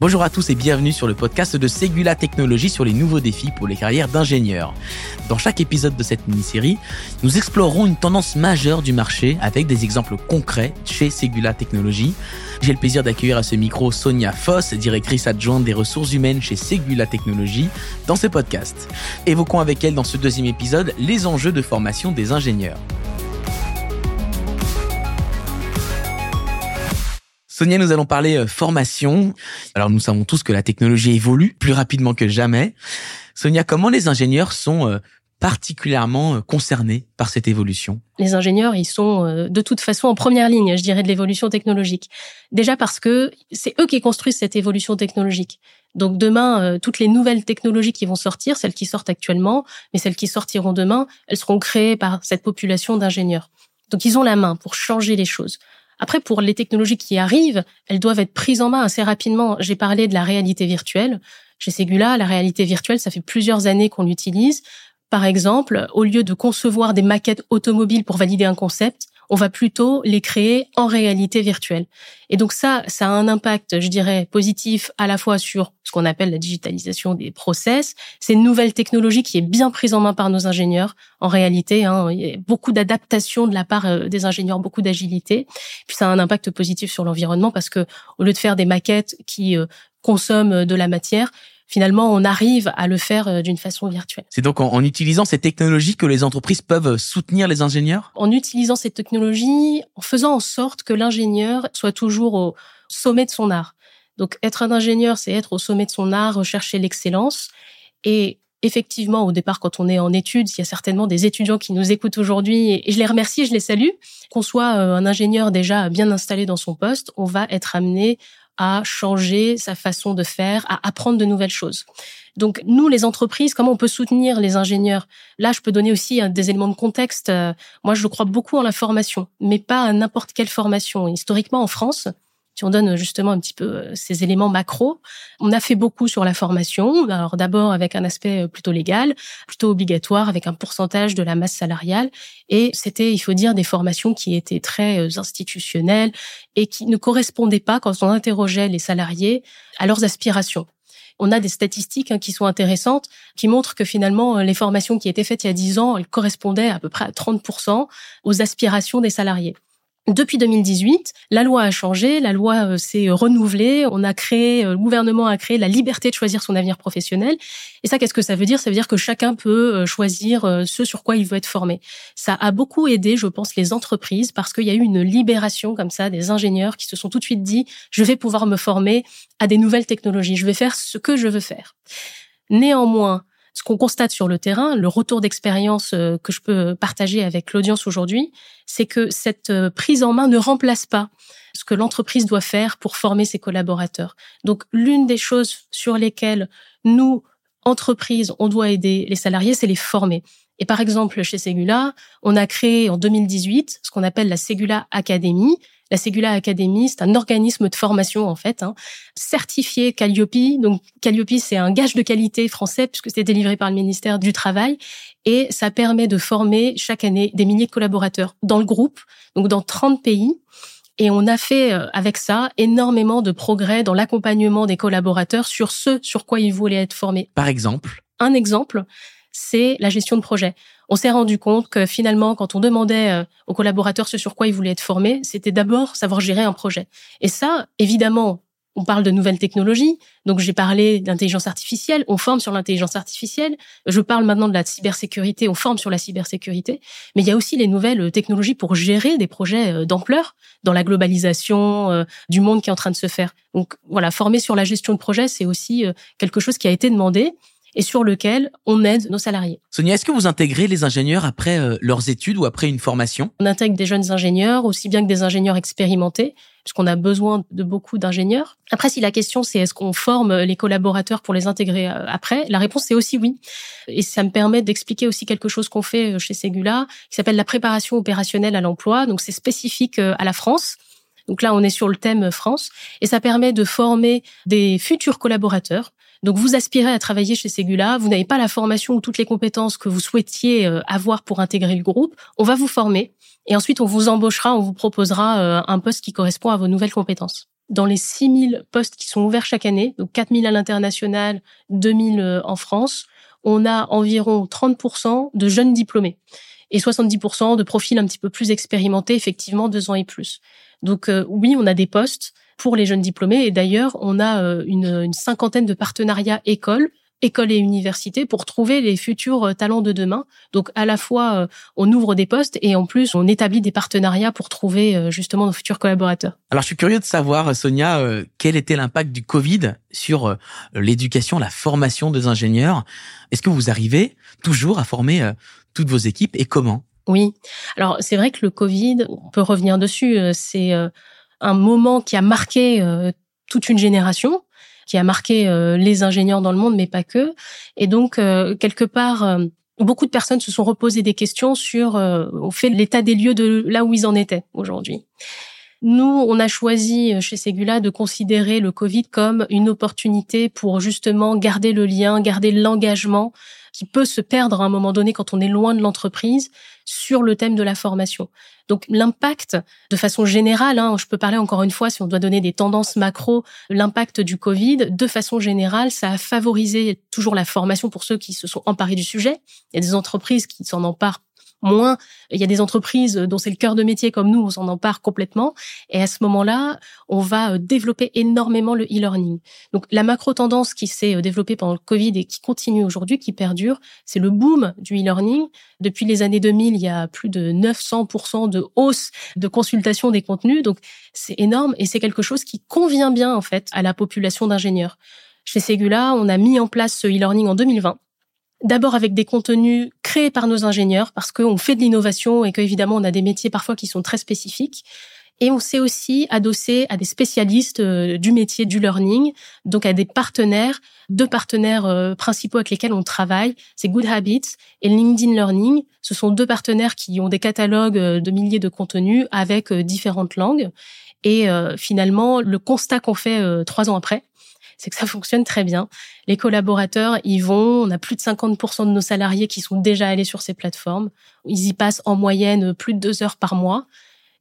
Bonjour à tous et bienvenue sur le podcast de Segula Technologies sur les nouveaux défis pour les carrières d'ingénieurs. Dans chaque épisode de cette mini-série, nous explorerons une tendance majeure du marché avec des exemples concrets chez Segula Technologies. J'ai le plaisir d'accueillir à ce micro Sonia Foss, directrice adjointe des ressources humaines chez Segula Technologies, dans ce podcast. Évoquons avec elle dans ce deuxième épisode les enjeux de formation des ingénieurs. Sonia, nous allons parler euh, formation. Alors nous savons tous que la technologie évolue plus rapidement que jamais. Sonia, comment les ingénieurs sont euh, particulièrement euh, concernés par cette évolution? Les ingénieurs, ils sont de toute façon en première ligne, je dirais, de l'évolution technologique. Déjà parce que c'est eux qui construisent cette évolution technologique. Donc demain, toutes les nouvelles technologies qui vont sortir, celles qui sortent actuellement, mais celles qui sortiront demain, elles seront créées par cette population d'ingénieurs. Donc ils ont la main pour changer les choses. Après, pour les technologies qui arrivent, elles doivent être prises en main assez rapidement. J'ai parlé de la réalité virtuelle. Chez Segula, la réalité virtuelle, ça fait plusieurs années qu'on l'utilise. Par exemple, au lieu de concevoir des maquettes automobiles pour valider un concept, on va plutôt les créer en réalité virtuelle. Et donc ça, ça a un impact, je dirais, positif à la fois sur ce qu'on appelle la digitalisation des process. C'est une nouvelle technologie qui est bien prise en main par nos ingénieurs. En réalité, hein, il y a beaucoup d'adaptation de la part euh, des ingénieurs, beaucoup d'agilité. Puis ça a un impact positif sur l'environnement parce que au lieu de faire des maquettes qui euh, consomment de la matière, finalement, on arrive à le faire euh, d'une façon virtuelle. C'est donc en, utilisant ces technologies que les entreprises peuvent soutenir les ingénieurs? En utilisant ces technologies, en faisant en sorte que l'ingénieur soit toujours au sommet de son art. Donc, être un ingénieur, c'est être au sommet de son art, rechercher l'excellence. Et effectivement, au départ, quand on est en études, il y a certainement des étudiants qui nous écoutent aujourd'hui et je les remercie, je les salue. Qu'on soit euh, un ingénieur déjà bien installé dans son poste, on va être amené à changer sa façon de faire, à apprendre de nouvelles choses. Donc nous, les entreprises, comment on peut soutenir les ingénieurs? Là, je peux donner aussi des éléments de contexte. Euh, moi, je crois beaucoup en la formation, mais pas à n'importe quelle formation. Historiquement, en France, si on donne justement un petit peu euh, ces éléments macro, on a fait beaucoup sur la formation. Alors d'abord avec un aspect euh, plutôt légal, plutôt obligatoire, avec un pourcentage de la masse salariale. Et c'était, il faut dire, des formations qui étaient très euh, institutionnelles et qui ne correspondaient pas, quand on interrogeait les salariés, à leurs aspirations on a des statistiques hein, qui sont intéressantes, qui montrent que finalement, les formations qui étaient faites il y a 10 ans, elles correspondaient à peu près à 30% aux aspirations des salariés. Depuis 2018, la loi a changé, la loi euh, s'est renouvelée, on a créé, euh, le gouvernement a créé la liberté de choisir son avenir professionnel. Et ça, qu'est-ce que ça veut dire? Ça veut dire que chacun peut euh, choisir ce sur quoi il veut être formé. Ça a beaucoup aidé, je pense, les entreprises parce qu'il y a eu une libération comme ça des ingénieurs qui se sont tout de suite dit, je vais pouvoir me former à des nouvelles technologies, je vais faire ce que je veux faire. Néanmoins, ce qu'on constate sur le terrain, le retour d'expérience euh, que je peux partager avec l'audience aujourd'hui, c'est que cette euh, prise en main ne remplace pas ce que l'entreprise doit faire pour former ses collaborateurs. Donc, l'une des choses sur lesquelles nous, entreprises, on doit aider les salariés, c'est les former. Et par exemple, chez Segula, on a créé en 2018 ce qu'on appelle la Segula Academy, la Segula Academy, c'est un organisme de formation en fait, hein, certifié Calliope. Donc Calliope, c'est un gage de qualité français puisque c'est délivré par le ministère du Travail et ça permet de former chaque année des milliers de collaborateurs dans le groupe, donc dans 30 pays. Et on a fait euh, avec ça énormément de progrès dans l'accompagnement des collaborateurs sur ce sur quoi ils voulaient être formés. Par exemple? Un exemple, c'est la gestion de projet. On s'est rendu compte que finalement, quand on demandait euh, aux collaborateurs ce sur quoi ils voulaient être formés, c'était d'abord savoir gérer un projet. Et ça, évidemment, on parle de nouvelles technologies. Donc, j'ai parlé d'intelligence artificielle. On forme sur l'intelligence artificielle. Je parle maintenant de la cybersécurité. On forme sur la cybersécurité. Mais il y a aussi les nouvelles euh, technologies pour gérer des projets euh, d'ampleur dans la globalisation du monde qui est en train de se faire. Donc, voilà, former sur la gestion de projet, c'est aussi quelque chose qui a été demandé et sur lequel on aide nos salariés. Sonia, est-ce que vous intégrez les ingénieurs après euh, leurs études ou après une formation? On intègre des jeunes ingénieurs, aussi bien que des ingénieurs expérimentés, puisqu'on a besoin de beaucoup d'ingénieurs. Après, si la question c'est est-ce qu'on forme les collaborateurs pour les intégrer euh, après, la réponse c'est aussi oui. Et ça me permet d'expliquer aussi quelque chose qu'on fait euh, chez Segula, qui s'appelle la préparation opérationnelle à l'emploi. Donc c'est spécifique à la France. Donc là, on est sur le thème France. Et ça permet de former des futurs collaborateurs. Donc vous aspirez à travailler chez Segula, vous n'avez pas la formation ou toutes les compétences que vous souhaitiez euh, avoir pour intégrer le groupe, on va vous former. Et ensuite on vous embauchera, on vous proposera euh, un poste qui correspond à vos nouvelles compétences. dans les 6000 postes qui sont ouverts chaque année, donc 4000 à l'international, 2000 euh, en France, on a environ 30% de jeunes diplômés et 70% de profils un petit peu plus expérimentés, effectivement deux ans et plus. Donc euh, oui, on a des postes pour les jeunes diplômés et d'ailleurs on a euh, une, cinquantaine de partenariats écoles écoles et universités pour trouver les futurs euh, talents de demain. Donc à la fois euh, on ouvre des postes et en plus on établit des partenariats pour trouver justement nos futurs collaborateurs. Alors je suis curieux de savoir Sonia quel était l'impact du Covid sur l'éducation, la formation des ingénieurs? Est-ce que vous arrivez toujours à former toutes vos équipes et comment? Oui. Alors c'est vrai que le Covid, on peut revenir dessus, c'est un moment qui a marqué toute une génération qui a marqué euh, les ingénieurs dans le monde, mais pas que. Et donc, euh, quelque part, euh, beaucoup de personnes se sont reposées des questions sur, au fait, l'état des lieux de là où ils en étaient aujourd'hui. Nous, on a choisi chez Segula de considérer le Covid comme une opportunité pour justement garder le lien, garder l'engagement qui peut se perdre à un moment donné quand on est loin de l'entreprise sur le thème de la formation. Donc l'impact, de façon générale, hein, je peux parler encore une fois si on doit donner des tendances macro, l'impact du Covid, de façon générale, ça a favorisé toujours la formation pour ceux qui se sont emparés du sujet. Il y a des entreprises qui s'en emparent moins. Il y a des entreprises dont c'est le cœur de métier comme nous, on s'en empare complètement. Et à ce moment-là, on va euh, développer énormément le e-learning. Donc la macro tendance qui s'est euh, développée pendant le Covid et qui continue aujourd'hui, qui perdure, c'est le boom du e-learning. Depuis les années 2000, il y a plus de 900% de hausse de consultation des contenus. Donc c'est énorme et c'est quelque chose qui convient bien en fait à la population d'ingénieurs. Chez Segula, on a mis en place ce e-learning en 2020 D'abord avec des contenus créés par nos ingénieurs, parce qu'on fait de l'innovation et qu'évidemment on a des métiers parfois qui sont très spécifiques. Et on s'est aussi adossé à des spécialistes euh, du métier du learning, donc à des partenaires, deux partenaires euh, principaux avec lesquels on travaille, c'est Good Habits et LinkedIn Learning. Ce sont deux partenaires qui ont des catalogues euh, de milliers de contenus avec différentes langues. Et finalement, le constat qu'on fait trois ans après, c'est que ça fonctionne très bien. Les collaborateurs, ils vont, on a plus de 50% de nos salariés qui sont déjà allés sur ces plateformes. Ils y passent en moyenne plus de deux heures par mois.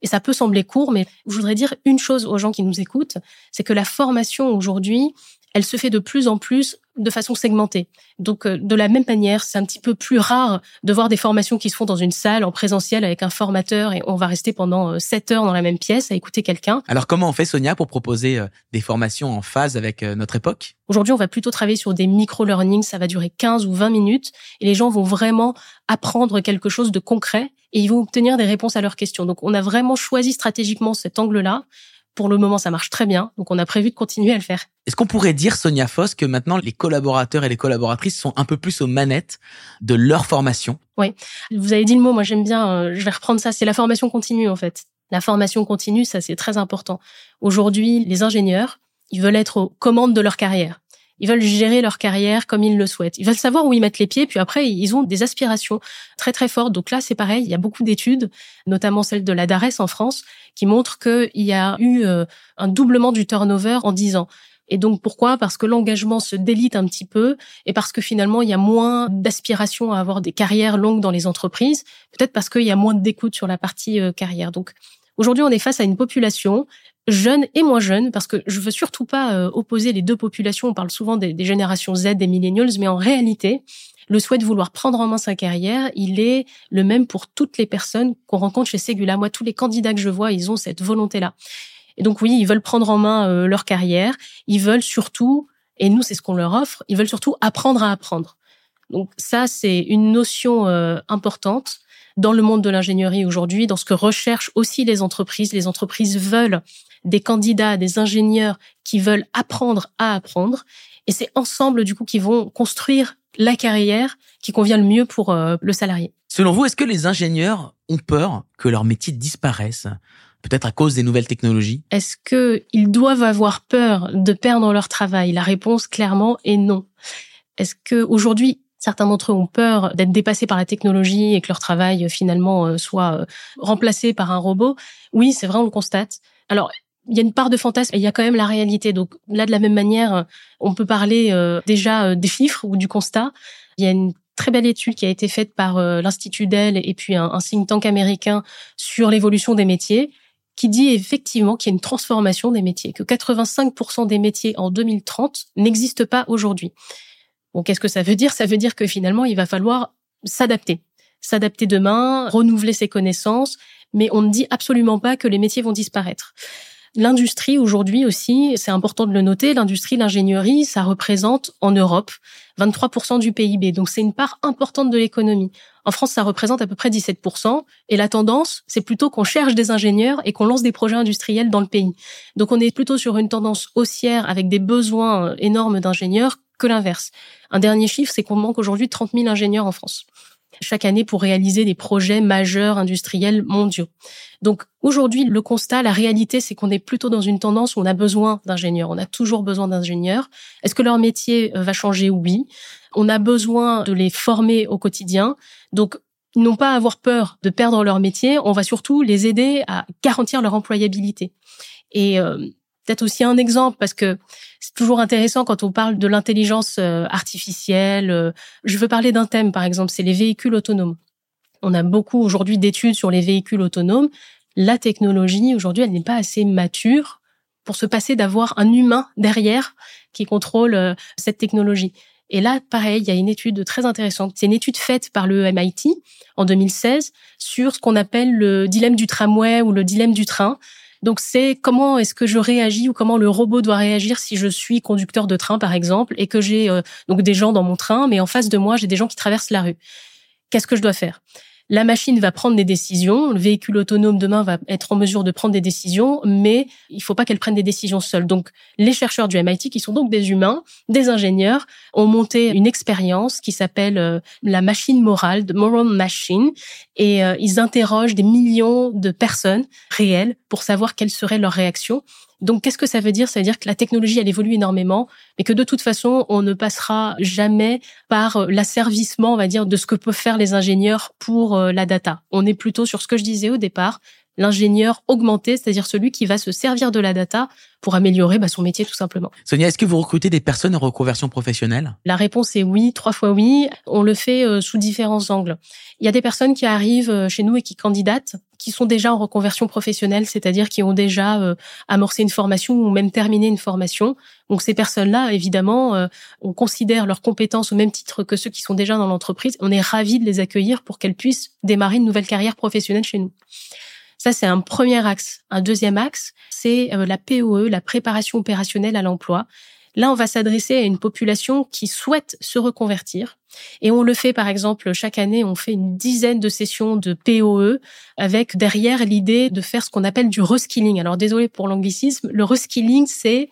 Et ça peut sembler court, mais je voudrais dire une chose aux gens qui nous écoutent, c'est que la formation aujourd'hui, elle se fait de plus en plus de façon segmentée. Donc, euh, de la même manière, c'est un petit peu plus rare de voir des formations qui se font dans une salle en présentiel avec un formateur et on va rester pendant euh, sept heures dans la même pièce à écouter quelqu'un. Alors, comment on fait, Sonia, pour proposer euh, des formations en phase avec notre époque? Aujourd'hui, on va plutôt travailler sur des micro-learnings. Ça va durer 15 ou 20 minutes et les gens vont vraiment apprendre quelque chose de concret et ils vont obtenir des réponses à leurs questions. Donc, on a vraiment choisi stratégiquement cet angle-là pour le moment, ça marche très bien, donc on a prévu de continuer à le faire. Est-ce qu'on pourrait dire, Sonia Foss, que maintenant les collaborateurs et les collaboratrices sont un peu plus aux manettes de leur formation? Oui, vous avez dit le mot, moi j'aime bien, euh, je vais reprendre ça, c'est la formation continue en fait. La formation continue, ça c'est très important. Aujourd'hui, les ingénieurs, ils veulent être aux commandes de leur carrière. Ils veulent gérer leur carrière comme ils le souhaitent. Ils veulent savoir où ils mettent les pieds, puis après, ils ont des aspirations très très fortes. Donc là, c'est pareil, il y a beaucoup d'études, notamment celle de la DARES en France, qui montrent qu'il y a eu euh, un doublement du turnover en 10 ans. Et donc pourquoi? Parce que l'engagement se délite un petit peu et parce que finalement il y a moins d'aspiration à avoir des carrières longues dans les entreprises. Peut-être parce qu'il y a moins d'écoute sur la partie euh, carrière. Donc aujourd'hui on est face à une population jeunes et moins jeunes, parce que je veux surtout pas euh, opposer les deux populations. On parle souvent des, générations Z, des millennials, mais en réalité, le souhait de vouloir prendre en main sa carrière, il est le même pour toutes les personnes qu'on rencontre chez Segula. Moi, tous les candidats que je vois, ils ont cette volonté-là. Et donc oui, ils veulent prendre en main euh, leur carrière. Ils veulent surtout, et nous, c'est ce qu'on leur offre, ils veulent surtout apprendre à apprendre. Donc ça, c'est une notion euh, importante dans le monde de l'ingénierie aujourd'hui, dans ce que recherchent aussi les entreprises. Les entreprises veulent des candidats, des ingénieurs qui veulent apprendre à apprendre. Et c'est ensemble, du coup, qui vont construire la carrière qui convient le mieux pour euh, le salarié. Selon vous, est-ce que les ingénieurs ont peur que leur métier disparaisse Peut-être à cause des nouvelles technologies? Est-ce qu'ils doivent avoir peur de perdre leur travail? La réponse, clairement, est non. Est-ce que aujourd'hui Certains d'entre eux ont peur d'être dépassés par la technologie et que leur travail finalement euh, soit euh, remplacé par un robot? Oui, c'est vrai, on le constate. Alors, il y a une part de fantasme et il y a quand même la réalité. Donc là, de la même manière, on peut parler euh, déjà euh, des chiffres ou du constat. Il y a une très belle étude qui a été faite par euh, l'Institut Dell et puis un, think tank américain sur l'évolution des métiers qui dit effectivement qu'il y a une transformation des métiers, que 85% des métiers en 2030 n'existent pas aujourd'hui. Bon, qu'est-ce que ça veut dire? Ça veut dire que finalement, il va falloir s'adapter. S'adapter demain, renouveler ses connaissances, mais on ne dit absolument pas que les métiers vont disparaître. L'industrie aujourd'hui aussi, c'est important de le noter, l'industrie, l'ingénierie, ça représente en Europe 23% du PIB. Donc c'est une part importante de l'économie. En France, ça représente à peu près 17%. Et la tendance, c'est plutôt qu'on cherche des ingénieurs et qu'on lance des projets industriels dans le pays. Donc on est plutôt sur une tendance haussière avec des besoins énormes d'ingénieurs que l'inverse. Un dernier chiffre, c'est qu'on manque aujourd'hui 30 000 ingénieurs en France chaque année pour réaliser des projets majeurs industriels mondiaux. Donc aujourd'hui, le constat, la réalité, c'est qu'on est plutôt dans une tendance où on a besoin d'ingénieurs. On a toujours besoin d'ingénieurs. Est-ce que leur métier euh, va changer? Oui. On a besoin de les former au quotidien. Donc n'ont pas avoir peur de perdre leur métier. On va surtout les aider à garantir leur employabilité. Et euh, peut-être aussi un exemple parce que c'est toujours intéressant quand on parle de l'intelligence euh, artificielle. Euh, je veux parler d'un thème, par exemple, c'est les véhicules autonomes. On a beaucoup aujourd'hui d'études sur les véhicules autonomes. La technologie, aujourd'hui, elle n'est pas assez mature pour se passer d'avoir un humain derrière qui contrôle euh, cette technologie. Et là, pareil, il y a une étude très intéressante. C'est une étude faite par le MIT en 2016 sur ce qu'on appelle le dilemme du tramway ou le dilemme du train. Donc c'est comment est-ce que je réagis ou comment le robot doit réagir si je suis conducteur de train par exemple et que j'ai euh, donc des gens dans mon train mais en face de moi j'ai des gens qui traversent la rue. Qu'est-ce que je dois faire? La machine va prendre des décisions, le véhicule autonome demain va être en mesure de prendre des décisions, mais il faut pas qu'elle prenne des décisions seule. Donc, les chercheurs du MIT, qui sont donc des humains, des ingénieurs, ont monté une expérience qui s'appelle euh, la machine morale, de Moral Machine, et euh, ils interrogent des millions de personnes réelles pour savoir quelle serait leur réaction. Donc, qu'est-ce que ça veut dire? Ça veut dire que la technologie, elle évolue énormément, mais que de toute façon, on ne passera jamais par euh, l'asservissement, on va dire, de ce que peuvent faire les ingénieurs pour euh, la data. On est plutôt sur ce que je disais au départ, l'ingénieur augmenté, c'est-à-dire celui qui va se servir de la data pour améliorer bah, son métier tout simplement. Sonia, est-ce que vous recrutez des personnes en reconversion professionnelle? La réponse est oui, trois fois oui. On le fait euh, sous différents angles. Il y a des personnes qui arrivent chez nous et qui candidatent, qui sont déjà en reconversion professionnelle, c'est-à-dire qui ont déjà euh, amorcé une formation ou même terminé une formation. Donc ces personnes-là, évidemment, on considère leurs compétences au même titre que ceux qui sont déjà dans l'entreprise. On est ravis de les accueillir pour qu'elles puissent démarrer une nouvelle carrière professionnelle chez nous. Ça, c'est un premier axe. Un deuxième axe, c'est euh, la POE, la préparation opérationnelle à l'emploi. Là, on va s'adresser à une population qui souhaite se reconvertir. Et on le fait, par exemple, chaque année, on fait une dizaine de sessions de POE avec derrière l'idée de faire ce qu'on appelle du reskilling. Alors, désolé pour l'anglicisme, le reskilling, c'est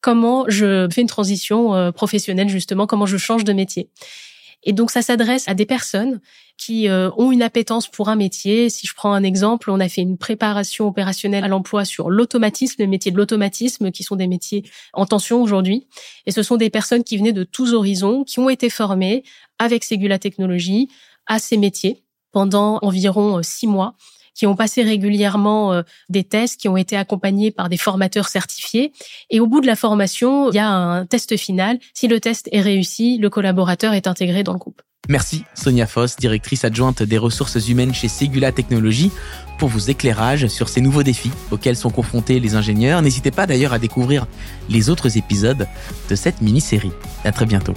comment je fais une transition euh, professionnelle, justement, comment je change de métier. Et donc ça s'adresse à des personnes qui euh, ont une appétence pour un métier. Si je prends un exemple, on a fait une préparation opérationnelle à l'emploi sur l'automatisme, le métier de l'automatisme, qui sont des métiers en tension aujourd'hui. Et ce sont des personnes qui venaient de tous horizons, qui ont été formées avec Segula Technologies à ces métiers pendant environ euh, six mois qui ont passé régulièrement euh, des tests, qui ont été accompagnés par des formateurs certifiés. Et au bout de la formation, il y a un test final. Si le test est réussi, le collaborateur est intégré dans le groupe. Merci Sonia Foss, directrice adjointe des ressources humaines chez Segula Technologies, pour vos éclairages sur ces nouveaux défis auxquels sont confrontés les ingénieurs. N'hésitez pas d'ailleurs à découvrir les autres épisodes de cette mini-série. À très bientôt.